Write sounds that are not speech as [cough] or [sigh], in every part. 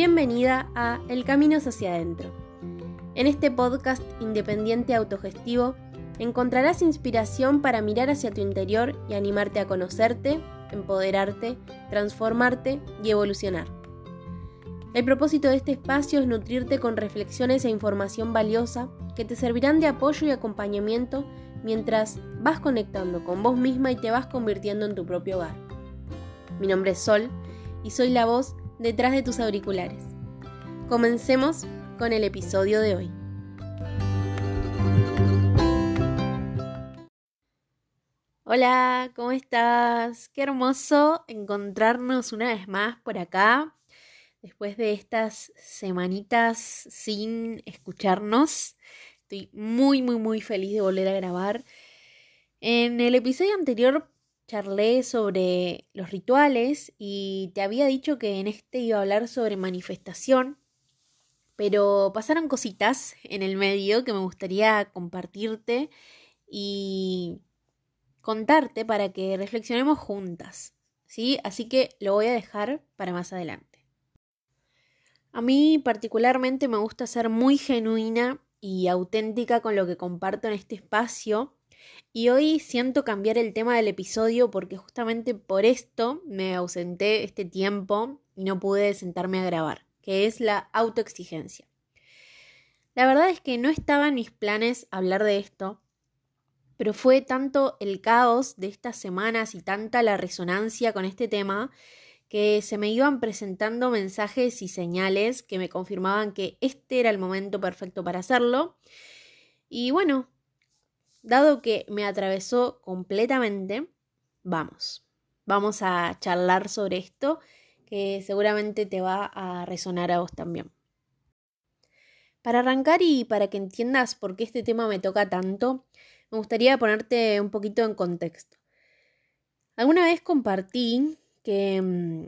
Bienvenida a El Camino hacia adentro. En este podcast independiente autogestivo encontrarás inspiración para mirar hacia tu interior y animarte a conocerte, empoderarte, transformarte y evolucionar. El propósito de este espacio es nutrirte con reflexiones e información valiosa que te servirán de apoyo y acompañamiento mientras vas conectando con vos misma y te vas convirtiendo en tu propio hogar. Mi nombre es Sol y soy la voz detrás de tus auriculares. Comencemos con el episodio de hoy. Hola, ¿cómo estás? Qué hermoso encontrarnos una vez más por acá, después de estas semanitas sin escucharnos. Estoy muy, muy, muy feliz de volver a grabar. En el episodio anterior charlé sobre los rituales y te había dicho que en este iba a hablar sobre manifestación, pero pasaron cositas en el medio que me gustaría compartirte y contarte para que reflexionemos juntas, ¿sí? Así que lo voy a dejar para más adelante. A mí particularmente me gusta ser muy genuina y auténtica con lo que comparto en este espacio y hoy siento cambiar el tema del episodio porque justamente por esto me ausenté este tiempo y no pude sentarme a grabar, que es la autoexigencia. La verdad es que no estaba en mis planes hablar de esto, pero fue tanto el caos de estas semanas y tanta la resonancia con este tema que se me iban presentando mensajes y señales que me confirmaban que este era el momento perfecto para hacerlo. Y bueno, Dado que me atravesó completamente, vamos, vamos a charlar sobre esto que seguramente te va a resonar a vos también. Para arrancar y para que entiendas por qué este tema me toca tanto, me gustaría ponerte un poquito en contexto. Alguna vez compartí que mm,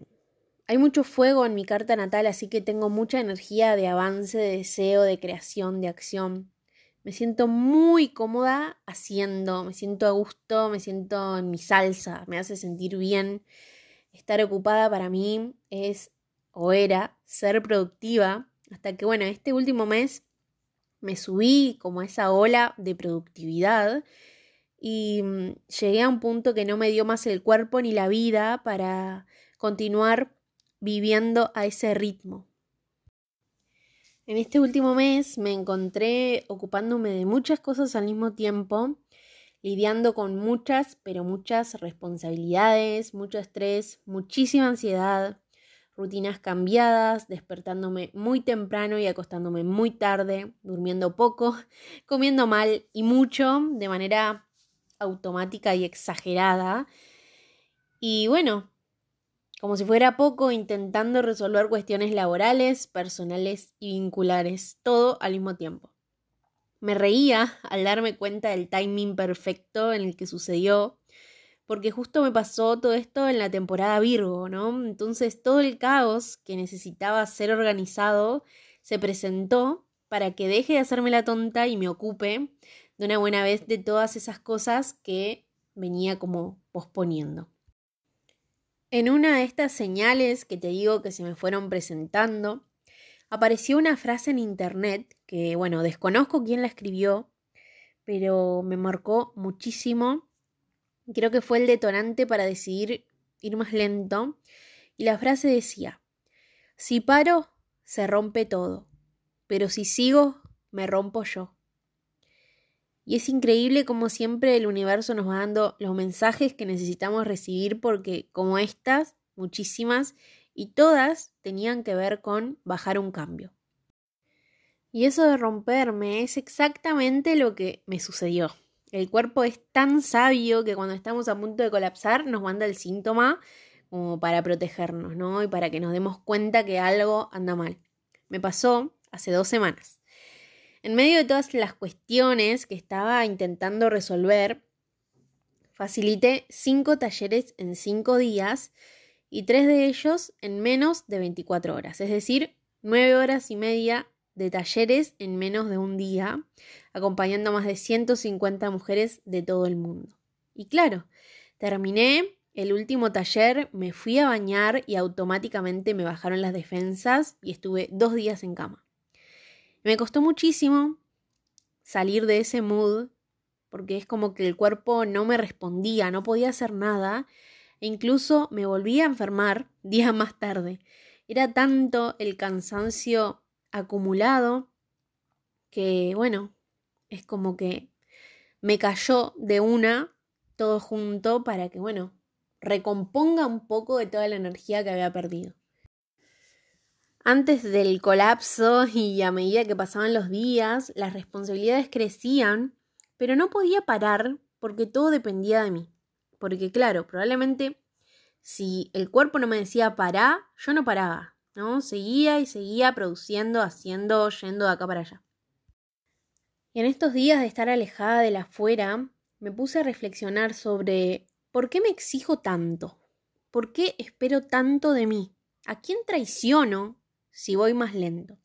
hay mucho fuego en mi carta natal, así que tengo mucha energía de avance, de deseo, de creación, de acción. Me siento muy cómoda haciendo, me siento a gusto, me siento en mi salsa, me hace sentir bien. Estar ocupada para mí es o era ser productiva, hasta que bueno, este último mes me subí como a esa ola de productividad y mm, llegué a un punto que no me dio más el cuerpo ni la vida para continuar viviendo a ese ritmo. En este último mes me encontré ocupándome de muchas cosas al mismo tiempo, lidiando con muchas, pero muchas responsabilidades, mucho estrés, muchísima ansiedad, rutinas cambiadas, despertándome muy temprano y acostándome muy tarde, durmiendo poco, [laughs] comiendo mal y mucho, de manera automática y exagerada. Y bueno, como si fuera poco, intentando resolver cuestiones laborales, personales y vinculares, todo al mismo tiempo. Me reía al darme cuenta del timing perfecto en el que sucedió, porque justo me pasó todo esto en la temporada Virgo, ¿no? Entonces todo el caos que necesitaba ser organizado se presentó para que deje de hacerme la tonta y me ocupe de una buena vez de todas esas cosas que venía como posponiendo. En una de estas señales que te digo que se me fueron presentando, apareció una frase en internet que, bueno, desconozco quién la escribió, pero me marcó muchísimo. Creo que fue el detonante para decidir ir más lento. Y la frase decía, si paro, se rompe todo, pero si sigo, me rompo yo. Y es increíble como siempre el universo nos va dando los mensajes que necesitamos recibir porque como estas, muchísimas, y todas tenían que ver con bajar un cambio. Y eso de romperme es exactamente lo que me sucedió. El cuerpo es tan sabio que cuando estamos a punto de colapsar nos manda el síntoma como para protegernos, ¿no? Y para que nos demos cuenta que algo anda mal. Me pasó hace dos semanas. En medio de todas las cuestiones que estaba intentando resolver, facilité cinco talleres en cinco días y tres de ellos en menos de 24 horas, es decir, nueve horas y media de talleres en menos de un día, acompañando a más de 150 mujeres de todo el mundo. Y claro, terminé el último taller me fui a bañar y automáticamente me bajaron las defensas y estuve dos días en cama. Me costó muchísimo salir de ese mood porque es como que el cuerpo no me respondía, no podía hacer nada e incluso me volví a enfermar [laughs] días más tarde. Era tanto el cansancio acumulado que, bueno, es como que me cayó de una todo junto para que, bueno, recomponga un poco de toda la energía que había perdido. Antes del colapso y a medida que pasaban los días, las responsabilidades crecían, pero no podía parar porque todo dependía de mí. Porque claro, probablemente si el cuerpo no me decía para, yo no paraba, ¿no? Seguía y seguía produciendo, haciendo, yendo de acá para allá. Y en estos días de estar alejada de la afuera, me puse a reflexionar sobre por qué me exijo tanto, por qué espero tanto de mí, a quién traiciono si voy más lento.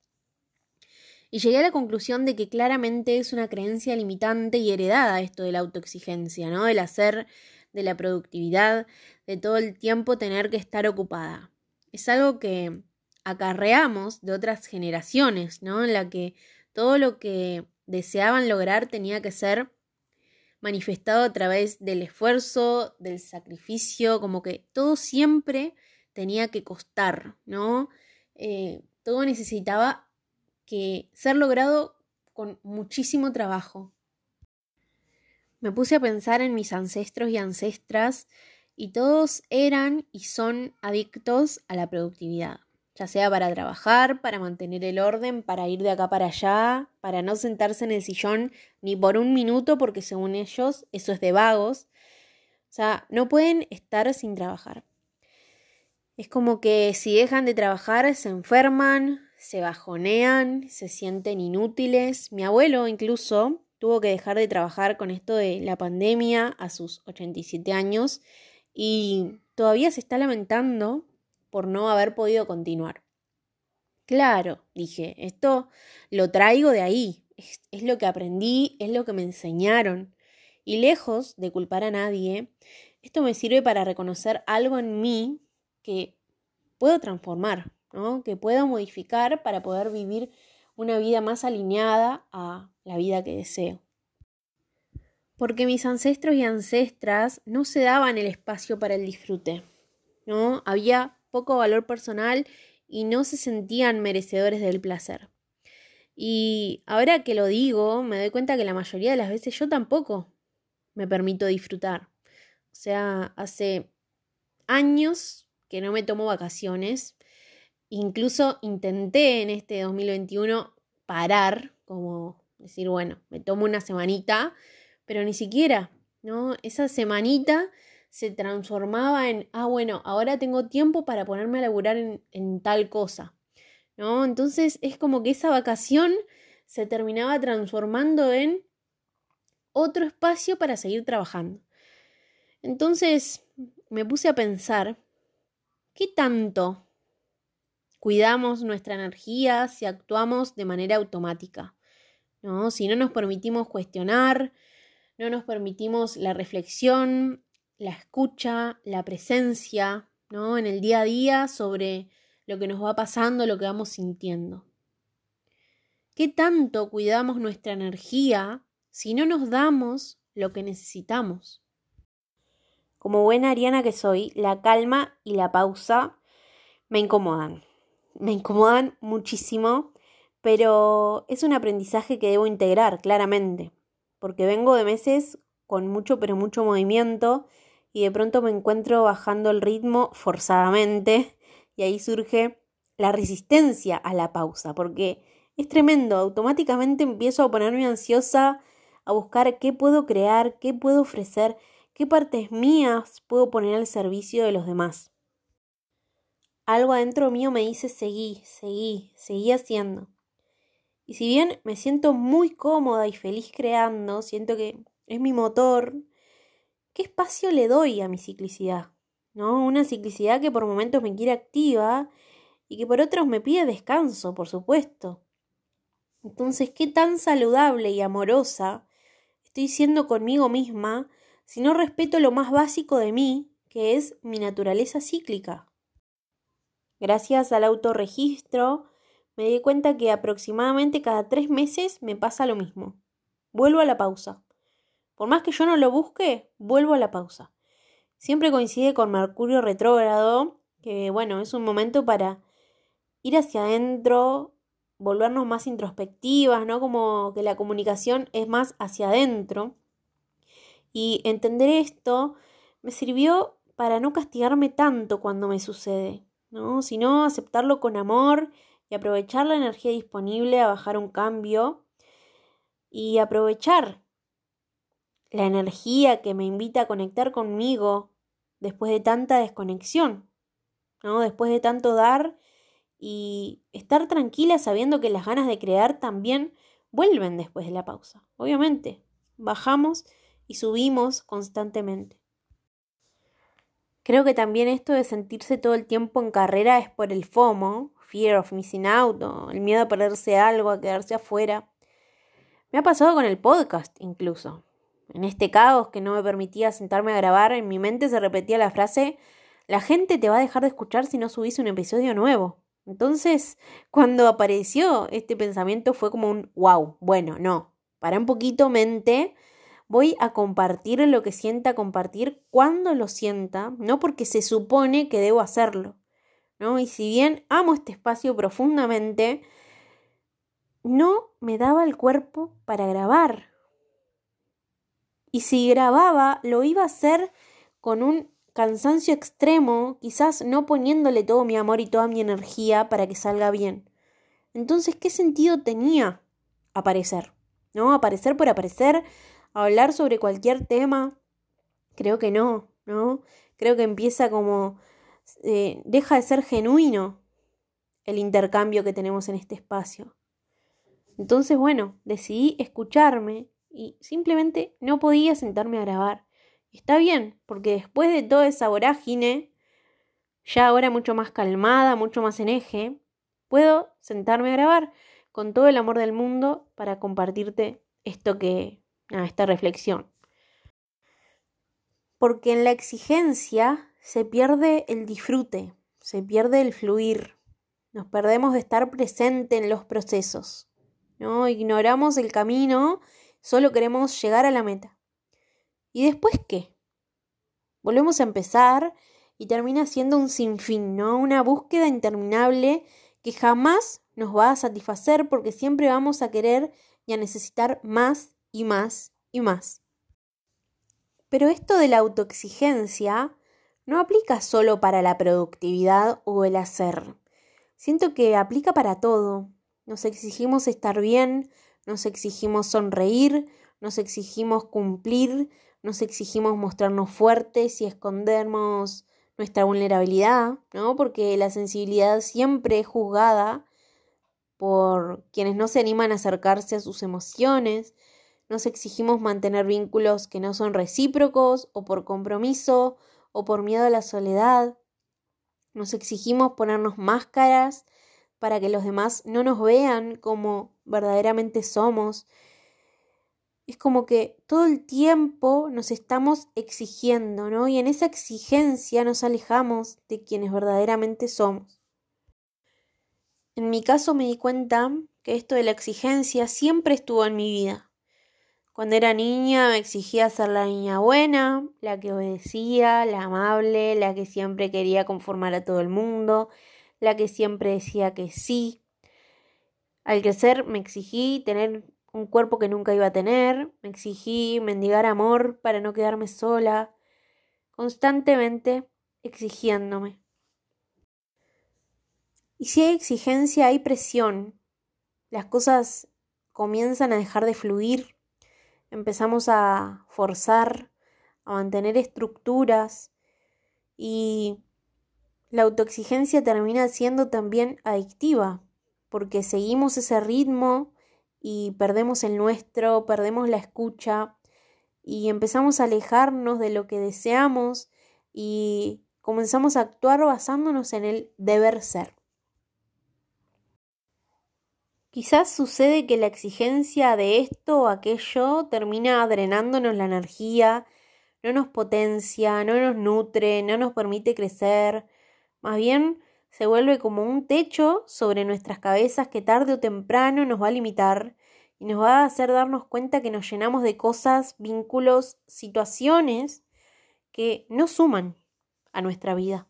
Y llegué a la conclusión de que claramente es una creencia limitante y heredada esto de la autoexigencia, ¿no? Del hacer, de la productividad, de todo el tiempo tener que estar ocupada. Es algo que acarreamos de otras generaciones, ¿no? En la que todo lo que deseaban lograr tenía que ser manifestado a través del esfuerzo, del sacrificio, como que todo siempre tenía que costar, ¿no? Eh, todo necesitaba que ser logrado con muchísimo trabajo. Me puse a pensar en mis ancestros y ancestras y todos eran y son adictos a la productividad ya sea para trabajar, para mantener el orden, para ir de acá para allá, para no sentarse en el sillón ni por un minuto porque según ellos eso es de vagos. O sea, no pueden estar sin trabajar. Es como que si dejan de trabajar se enferman, se bajonean, se sienten inútiles. Mi abuelo incluso tuvo que dejar de trabajar con esto de la pandemia a sus 87 años y todavía se está lamentando por no haber podido continuar. Claro, dije, esto lo traigo de ahí, es, es, lo que aprendí, es lo que me enseñaron. Y lejos de culpar a nadie, esto me sirve para reconocer algo en mí que puedo transformar, ¿no? que puedo modificar para poder vivir una vida más alineada a la vida que deseo. Porque mis ancestros y ancestras no se daban el espacio para el disfrute, ¿no? Había poco valor personal y no se sentían merecedores del placer. Y ahora que lo digo, me doy cuenta que la mayoría de las veces yo tampoco me permito disfrutar. O sea, hace años que no me tomo vacaciones. Incluso intenté en este 2021 parar, como decir, bueno, me tomo una semanita, pero ni siquiera, ¿no? Esa semanita se transformaba en, ah, bueno, ahora tengo tiempo para ponerme a laburar en, en tal cosa, ¿no? Entonces es como que esa vacación se terminaba transformando en otro espacio para seguir trabajando. Entonces me puse a pensar, ¿qué tanto cuidamos nuestra energía si actuamos de manera automática? ¿No? Si no nos permitimos cuestionar, no nos permitimos la reflexión, la escucha, la presencia, ¿no? En el día a día sobre lo que nos va pasando, lo que vamos sintiendo. ¿Qué tanto cuidamos nuestra energía si no nos damos lo que necesitamos? Como buena ariana que soy, la calma y la pausa me incomodan. Me incomodan muchísimo, pero es un aprendizaje que debo integrar claramente, porque vengo de meses con mucho, pero mucho movimiento y de pronto me encuentro bajando el ritmo forzadamente y ahí surge la resistencia a la pausa, porque es tremendo, automáticamente empiezo a ponerme ansiosa, a buscar qué puedo crear, qué puedo ofrecer, qué partes mías puedo poner al servicio de los demás. Algo adentro mío me dice seguí, seguí, seguí haciendo. Y si bien me siento muy cómoda y feliz creando, siento que es mi motor, ¿qué espacio le doy a mi ciclicidad? ¿No? Una ciclicidad que por momentos me quiere activa y que por otros me pide descanso, por supuesto. Entonces, ¿qué tan saludable y amorosa estoy siendo conmigo misma si no respeto lo más básico de mí, que es mi naturaleza cíclica. Gracias al autorregistro, me di cuenta que aproximadamente cada tres meses me pasa lo mismo. Vuelvo a la pausa. Por más que yo no lo busque, vuelvo a la pausa. Siempre coincide con Mercurio retrógrado, que bueno, es un momento para ir hacia adentro, volvernos más introspectivas, ¿no? Como que la comunicación es más hacia adentro. Y entender esto me sirvió para no castigarme tanto cuando me sucede, ¿no? Sino aceptarlo con amor y aprovechar la energía disponible a bajar un cambio y aprovechar la energía que me invita a conectar conmigo después de tanta desconexión, ¿no? Después de tanto dar y estar tranquila sabiendo que las ganas de crear también vuelven después de la pausa. Obviamente, bajamos y subimos constantemente. Creo que también esto de sentirse todo el tiempo en carrera es por el FOMO, fear of missing out, el miedo a perderse algo, a quedarse afuera. Me ha pasado con el podcast incluso. En este caos que no me permitía sentarme a grabar, en mi mente se repetía la frase la gente te va a dejar de escuchar si no subís un episodio nuevo. Entonces, [laughs] cuando apareció este pensamiento fue como un wow, bueno, no, para un poquito mente, voy a compartir lo que sienta compartir cuando lo sienta, no porque se supone que debo hacerlo, ¿no? Y si bien amo este espacio profundamente, no me daba el cuerpo para grabar. Y si grababa, lo iba a hacer con un cansancio extremo, quizás no poniéndole todo mi amor y toda mi energía para que salga bien. Entonces, ¿qué sentido tenía aparecer? ¿No? Aparecer por aparecer, hablar sobre cualquier tema. Creo que no, ¿no? Creo que empieza como... Eh, deja de ser genuino el intercambio que tenemos en este espacio. Entonces, bueno, decidí escucharme y simplemente no podía sentarme a grabar. Está bien, porque después de toda esa vorágine, ya ahora mucho más calmada, mucho más en eje, puedo sentarme a grabar con todo el amor del mundo para compartirte esto que, esta reflexión. Porque en la exigencia se pierde el disfrute, se pierde el fluir, nos perdemos de estar presente en los procesos, ¿no? Ignoramos el camino, solo queremos llegar a la meta. ¿Y después qué? Volvemos a empezar y termina siendo un sinfín, ¿no? Una búsqueda interminable que jamás nos va a satisfacer porque siempre vamos a querer y a necesitar más y más y más. Pero esto de la autoexigencia no aplica solo para la productividad o el hacer. Siento que aplica para todo. Nos exigimos estar bien, nos exigimos sonreír, nos exigimos cumplir, nos exigimos mostrarnos fuertes y escondernos nuestra vulnerabilidad, ¿no? Porque la sensibilidad siempre es juzgada por quienes no se animan a acercarse a sus emociones, nos exigimos mantener vínculos que no son recíprocos o por compromiso o por miedo a la soledad, nos exigimos ponernos máscaras para que los demás no nos vean como verdaderamente somos es como que todo el tiempo nos estamos exigiendo, ¿no? Y en esa exigencia nos alejamos de quienes verdaderamente somos. En mi caso me di cuenta que esto de la exigencia siempre estuvo en mi vida. Cuando era niña me exigía ser la niña buena, la que obedecía, la amable, la que siempre quería conformar a todo el mundo, la que siempre decía que sí. Al crecer me exigí tener un cuerpo que nunca iba a tener, me exigí mendigar amor para no quedarme sola, constantemente exigiéndome. Y si hay exigencia, hay presión. Las cosas comienzan a dejar de fluir, empezamos a forzar, a mantener estructuras y la autoexigencia termina siendo también adictiva, porque seguimos ese ritmo y perdemos el nuestro, perdemos la escucha y empezamos a alejarnos de lo que deseamos y comenzamos a actuar basándonos en el deber ser. Quizás sucede que la exigencia de esto o aquello termina drenándonos la energía, no nos potencia, no nos nutre, no nos permite crecer. Más bien se vuelve como un techo sobre nuestras cabezas que tarde o temprano nos va a limitar y nos va a hacer darnos cuenta que nos llenamos de cosas, vínculos, situaciones que no suman a nuestra vida.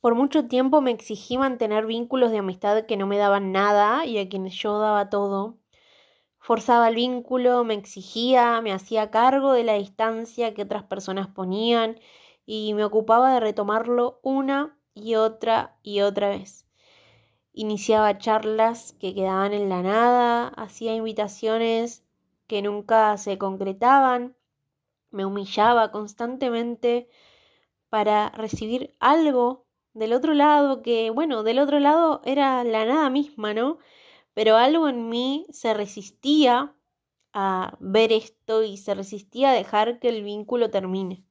Por mucho tiempo me exigí mantener vínculos de amistad que no me daban nada y a quienes yo daba todo. Forzaba el vínculo, me exigía, me hacía cargo de la distancia que otras personas ponían y me ocupaba de retomarlo una y otra y otra vez. Iniciaba charlas que quedaban en la nada, hacía invitaciones que nunca se concretaban, me humillaba constantemente para recibir algo del otro lado que, bueno, del otro lado era la nada misma, ¿no? Pero algo en mí se resistía a ver esto y se resistía a dejar que el vínculo termine.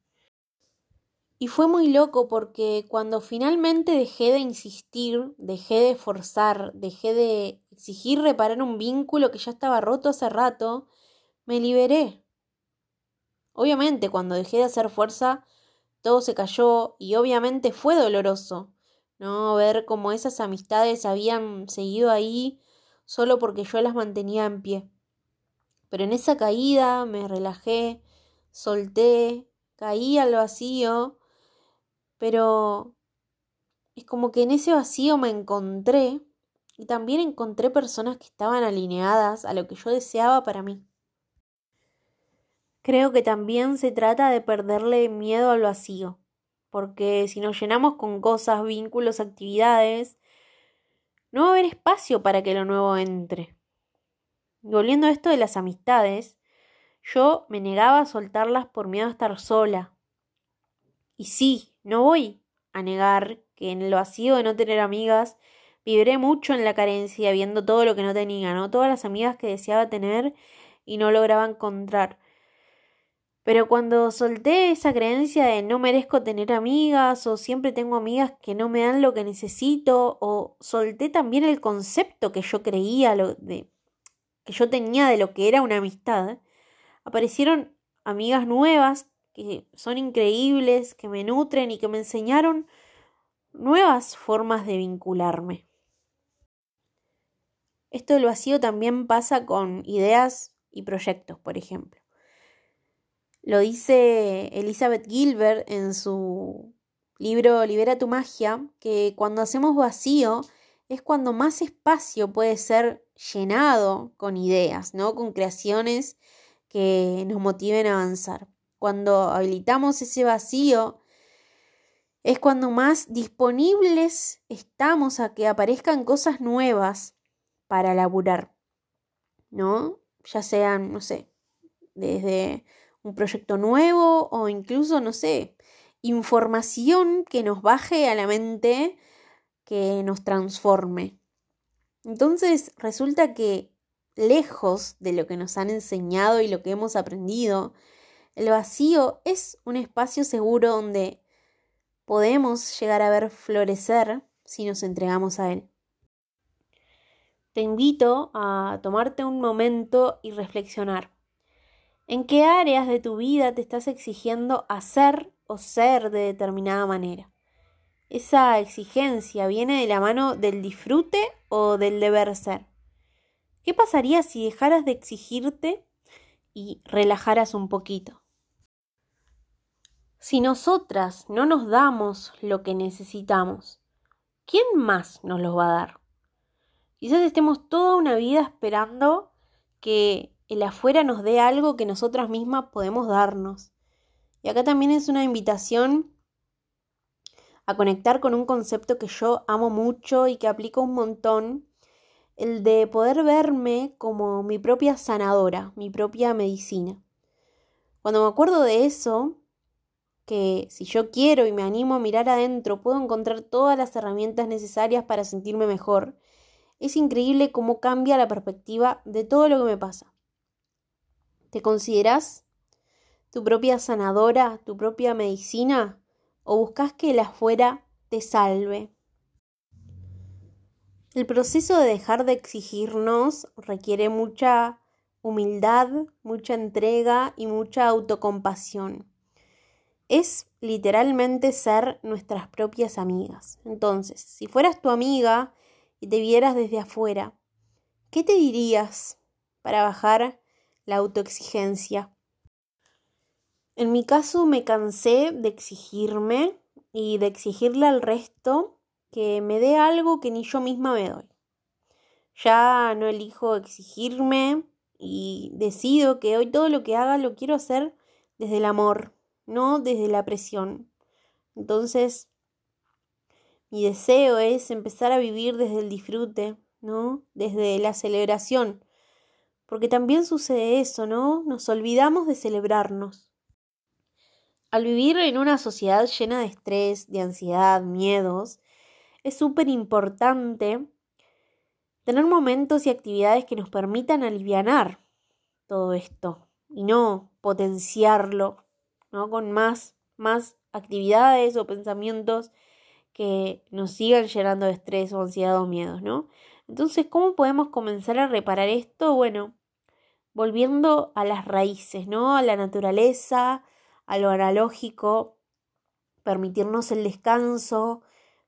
Y fue muy loco porque cuando finalmente dejé de insistir, dejé de forzar, dejé de exigir reparar un vínculo que ya estaba roto hace rato, me liberé. Obviamente cuando dejé de hacer fuerza, todo se cayó y obviamente fue doloroso, ¿no? Ver cómo esas amistades habían seguido ahí solo porque yo las mantenía en pie. Pero en esa caída me relajé, solté, caí al vacío pero es como que en ese vacío me encontré y también encontré personas que estaban alineadas a lo que yo deseaba para mí. Creo que también se trata de perderle miedo al vacío, porque si nos llenamos con cosas, vínculos, actividades, no va a haber espacio para que lo nuevo entre. Volviendo a esto de las amistades, yo me negaba a soltarlas por miedo a estar sola. Y sí, no voy a negar que en el vacío de no tener amigas vibré mucho en la carencia, viendo todo lo que no tenía, ¿no? Todas las amigas que deseaba tener y no lograba encontrar. Pero cuando solté esa creencia de no merezco tener amigas o siempre tengo amigas que no me dan lo que necesito o solté también el concepto que yo creía de que yo tenía de lo que era una amistad, aparecieron amigas nuevas que son increíbles, que me nutren y que me enseñaron nuevas formas de vincularme. Esto del vacío también pasa con ideas y proyectos, por ejemplo. Lo dice Elizabeth Gilbert en su libro Libera tu magia, que cuando hacemos vacío es cuando más espacio puede ser llenado con ideas, ¿no? Con creaciones que nos motiven a avanzar cuando habilitamos ese vacío, es cuando más disponibles estamos a que aparezcan cosas nuevas para laburar, ¿no? Ya sean, no sé, desde un proyecto nuevo o incluso, no sé, información que nos baje a la mente, que nos transforme. Entonces resulta que lejos de lo que nos han enseñado y lo que hemos aprendido, el vacío es un espacio seguro donde podemos llegar a ver florecer si nos entregamos a él. Te invito a tomarte un momento y reflexionar. ¿En qué áreas de tu vida te estás exigiendo hacer o ser de determinada manera? ¿Esa exigencia viene de la mano del disfrute o del deber ser? ¿Qué pasaría si dejaras de exigirte y relajaras un poquito? Si nosotras no nos damos lo que necesitamos, ¿quién más nos lo va a dar? Quizás estemos toda una vida esperando que el afuera nos dé algo que nosotras mismas podemos darnos. Y acá también es una invitación a conectar con un concepto que yo amo mucho y que aplico un montón, el de poder verme como mi propia sanadora, mi propia medicina. Cuando me acuerdo de eso, que si yo quiero y me animo a mirar adentro, puedo encontrar todas las herramientas necesarias para sentirme mejor. Es increíble cómo cambia la perspectiva de todo lo que me pasa. ¿Te consideras tu propia sanadora, tu propia medicina? ¿O buscas que el afuera te salve? El proceso de dejar de exigirnos requiere mucha humildad, mucha entrega y mucha autocompasión. Es literalmente ser nuestras propias amigas. Entonces, si fueras tu amiga y te vieras desde afuera, ¿qué te dirías para bajar la autoexigencia? En mi caso me cansé de exigirme y de exigirle al resto que me dé algo que ni yo misma me doy. Ya no elijo exigirme y decido que hoy todo lo que haga lo quiero hacer desde el amor, no desde la presión. Entonces, mi deseo es empezar a vivir desde el disfrute, ¿no? Desde la celebración. Porque también sucede eso, ¿no? Nos olvidamos de celebrarnos. Al vivir en una sociedad llena de estrés, de ansiedad, miedos, es súper importante tener momentos y actividades que nos permitan aliviar todo esto y no potenciarlo, ¿no? Con más, más actividades o pensamientos que nos sigan llenando de estrés o ansiedad o miedos, ¿no? Entonces, ¿cómo podemos comenzar a reparar esto? Bueno, volviendo a las raíces, ¿no? A la naturaleza, a lo analógico, permitirnos el descanso,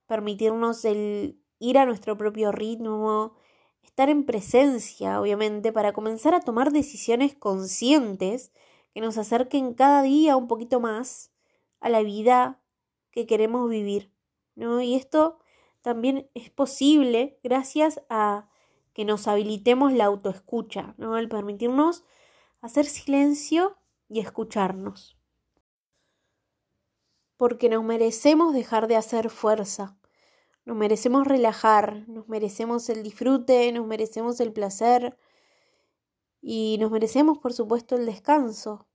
permitirnos el ir a nuestro propio ritmo, estar en presencia, obviamente, para comenzar a tomar decisiones conscientes que nos acerquen cada día un poquito más a la vida que queremos vivir, ¿no? Y esto también es posible gracias a que nos habilitemos la autoescucha, ¿no? El permitirnos hacer silencio y escucharnos porque nos merecemos dejar de hacer fuerza, nos merecemos relajar, nos merecemos el disfrute, nos merecemos el placer y nos merecemos, por supuesto, el descanso.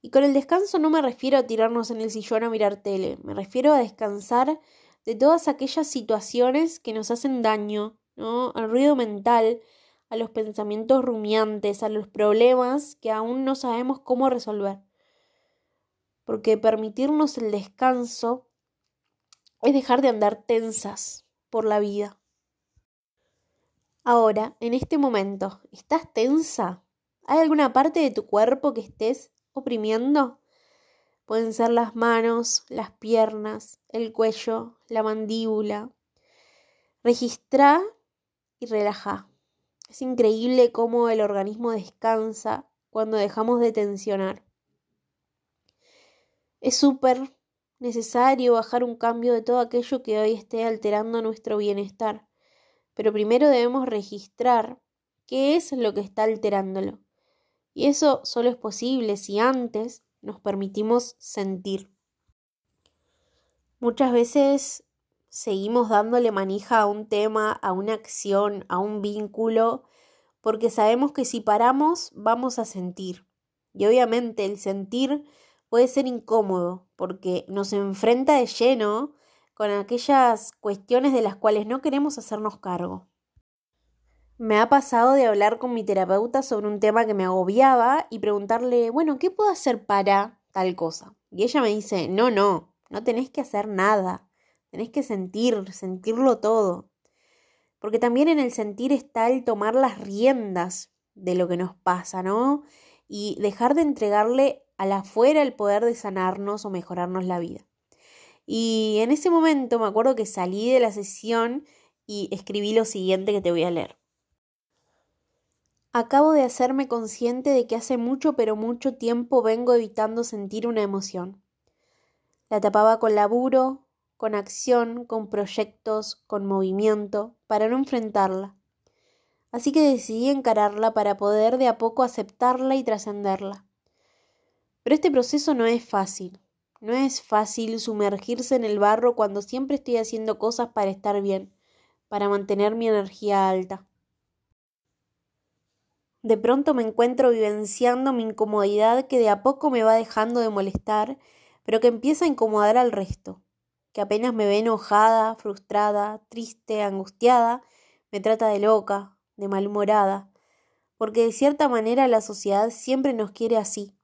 Y con el descanso no me refiero a tirarnos en el sillón a mirar tele, me refiero a descansar de todas aquellas situaciones que nos hacen daño, Al ruido mental, a los pensamientos rumiantes, a los problemas que aún no sabemos cómo resolver porque permitirnos el descanso es dejar de andar tensas por la vida. Ahora, en este momento, ¿estás tensa? ¿Hay alguna parte de tu cuerpo que estés oprimiendo? Pueden ser las manos, las piernas, el cuello, la mandíbula. Registra y relaja. Es increíble cómo el organismo descansa cuando dejamos de tensionar. Es súper necesario bajar un cambio de todo aquello que hoy esté alterando nuestro bienestar. Pero primero debemos registrar qué es lo que está alterándolo. Y eso solo es posible si antes nos permitimos sentir. Muchas veces seguimos dándole manija a un tema, a una acción, a un vínculo, porque sabemos que si paramos vamos a sentir. Y obviamente el sentir puede ser incómodo porque nos enfrenta de lleno con aquellas cuestiones de las cuales no queremos hacernos cargo. Me ha pasado de hablar con mi terapeuta sobre un tema que me agobiaba y preguntarle, bueno, ¿qué puedo hacer para tal cosa? Y ella me dice, no, no, no tenés que hacer nada, tenés que sentir, sentirlo todo. Porque también en el sentir está el tomar las riendas de lo que nos pasa, ¿no? Y dejar de entregarle al afuera el poder de sanarnos o mejorarnos la vida. Y en ese momento me acuerdo que salí de la sesión y escribí lo siguiente que te voy a leer. Acabo de hacerme consciente de que hace mucho pero mucho tiempo vengo evitando sentir una emoción. La tapaba con laburo, con acción, con proyectos, con movimiento, para no enfrentarla. Así que decidí encararla para poder de a poco aceptarla y trascenderla. Pero este proceso no es fácil. No es fácil sumergirse en el barro cuando siempre estoy haciendo cosas para estar bien, para mantener mi energía alta. De pronto me encuentro vivenciando mi incomodidad que de a poco me va dejando de molestar, pero que empieza a incomodar al resto, que apenas me ve enojada, frustrada, triste, angustiada, me trata de loca, de malhumorada, porque de cierta manera la sociedad siempre nos quiere así,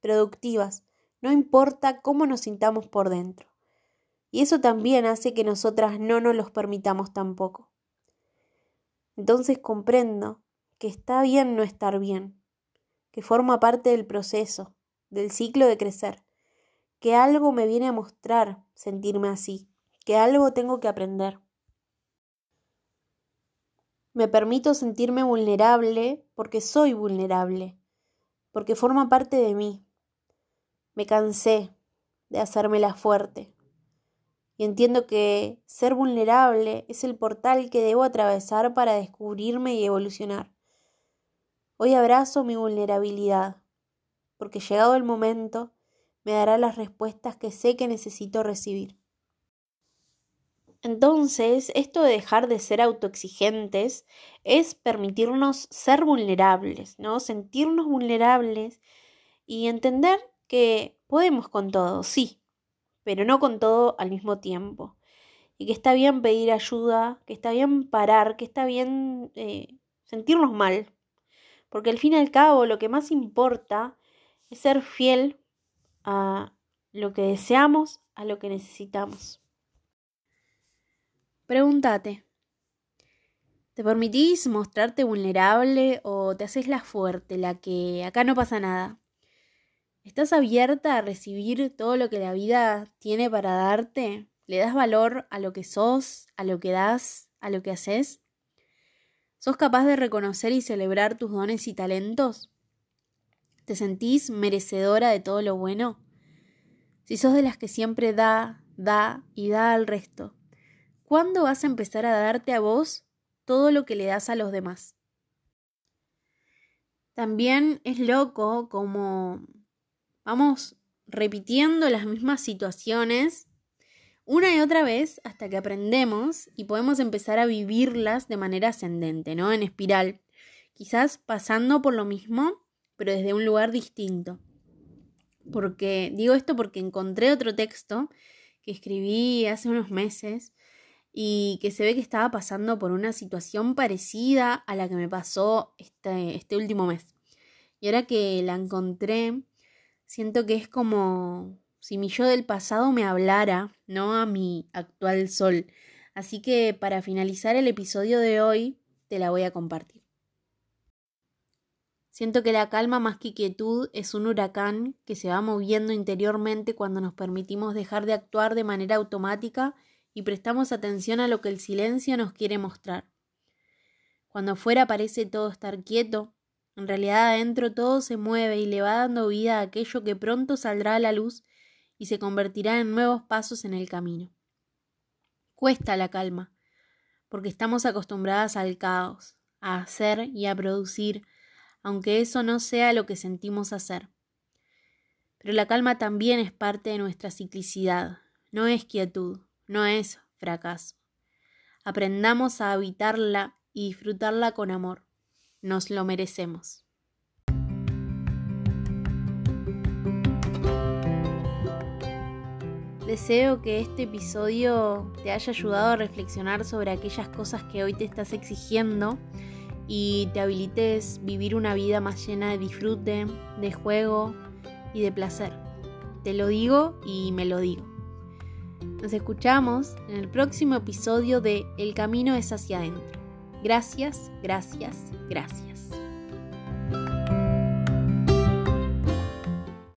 productivas, no importa cómo nos sintamos por dentro. Y eso también hace que nosotras no nos los permitamos tampoco. Entonces comprendo que está bien no estar bien, que forma parte del proceso, del ciclo de crecer, que algo me viene a mostrar sentirme así, que algo tengo que aprender. Me permito sentirme vulnerable porque soy vulnerable, porque forma parte de mí. Me cansé de hacérmela fuerte. Y entiendo que ser vulnerable es el portal que debo atravesar para descubrirme y evolucionar. Hoy abrazo mi vulnerabilidad, porque llegado el momento me dará las respuestas que sé que necesito recibir. Entonces, esto de dejar de ser autoexigentes es permitirnos ser vulnerables, ¿no? Sentirnos vulnerables y entender que podemos con todo, sí, pero no con todo al mismo tiempo. Y que está bien pedir ayuda, que está bien parar, que está bien eh, sentirnos mal. Porque al fin y al cabo lo que más importa es ser fiel a lo que deseamos, a lo que necesitamos. Pregúntate, ¿te permitís mostrarte vulnerable o te haces la fuerte, la que acá no pasa nada? ¿Estás abierta a recibir todo lo que la vida tiene para darte? ¿Le das valor a lo que sos, a lo que das, a lo que haces? ¿Sos capaz de reconocer y celebrar tus dones y talentos? ¿Te sentís merecedora de todo lo bueno? Si sos de las que siempre da, da y da al resto, ¿Cuándo vas a empezar a darte a vos todo lo que le das a los demás? También es loco como vamos repitiendo las mismas situaciones una y otra vez hasta que aprendemos y podemos empezar a vivirlas de manera ascendente, ¿no? En espiral. Quizás pasando por lo mismo, pero desde un lugar distinto. Porque digo esto porque encontré otro texto que escribí hace unos meses y que se ve que estaba pasando por una situación parecida a la que me pasó este, este último mes. Y ahora que la encontré, siento que es como si mi yo del pasado me hablara, no a mi actual sol. Así que para finalizar el episodio de hoy, te la voy a compartir. Siento que la calma más que quietud es un huracán que se va moviendo interiormente cuando nos permitimos dejar de actuar de manera automática y prestamos atención a lo que el silencio nos quiere mostrar. Cuando afuera parece todo estar quieto, en realidad adentro todo se mueve y le va dando vida a aquello que pronto saldrá a la luz y se convertirá en nuevos pasos en el camino. Cuesta la calma, porque estamos acostumbradas al caos, a hacer y a producir, aunque eso no sea lo que sentimos hacer. Pero la calma también es parte de nuestra ciclicidad, no es quietud, no es fracaso. Aprendamos a habitarla y disfrutarla con amor. Nos lo merecemos. Deseo que este episodio te haya ayudado a reflexionar sobre aquellas cosas que hoy te estás exigiendo y te habilites vivir una vida más llena de disfrute, de juego y de placer. Te lo digo y me lo digo. Nos escuchamos en el próximo episodio de El camino es hacia adentro. Gracias, gracias, gracias.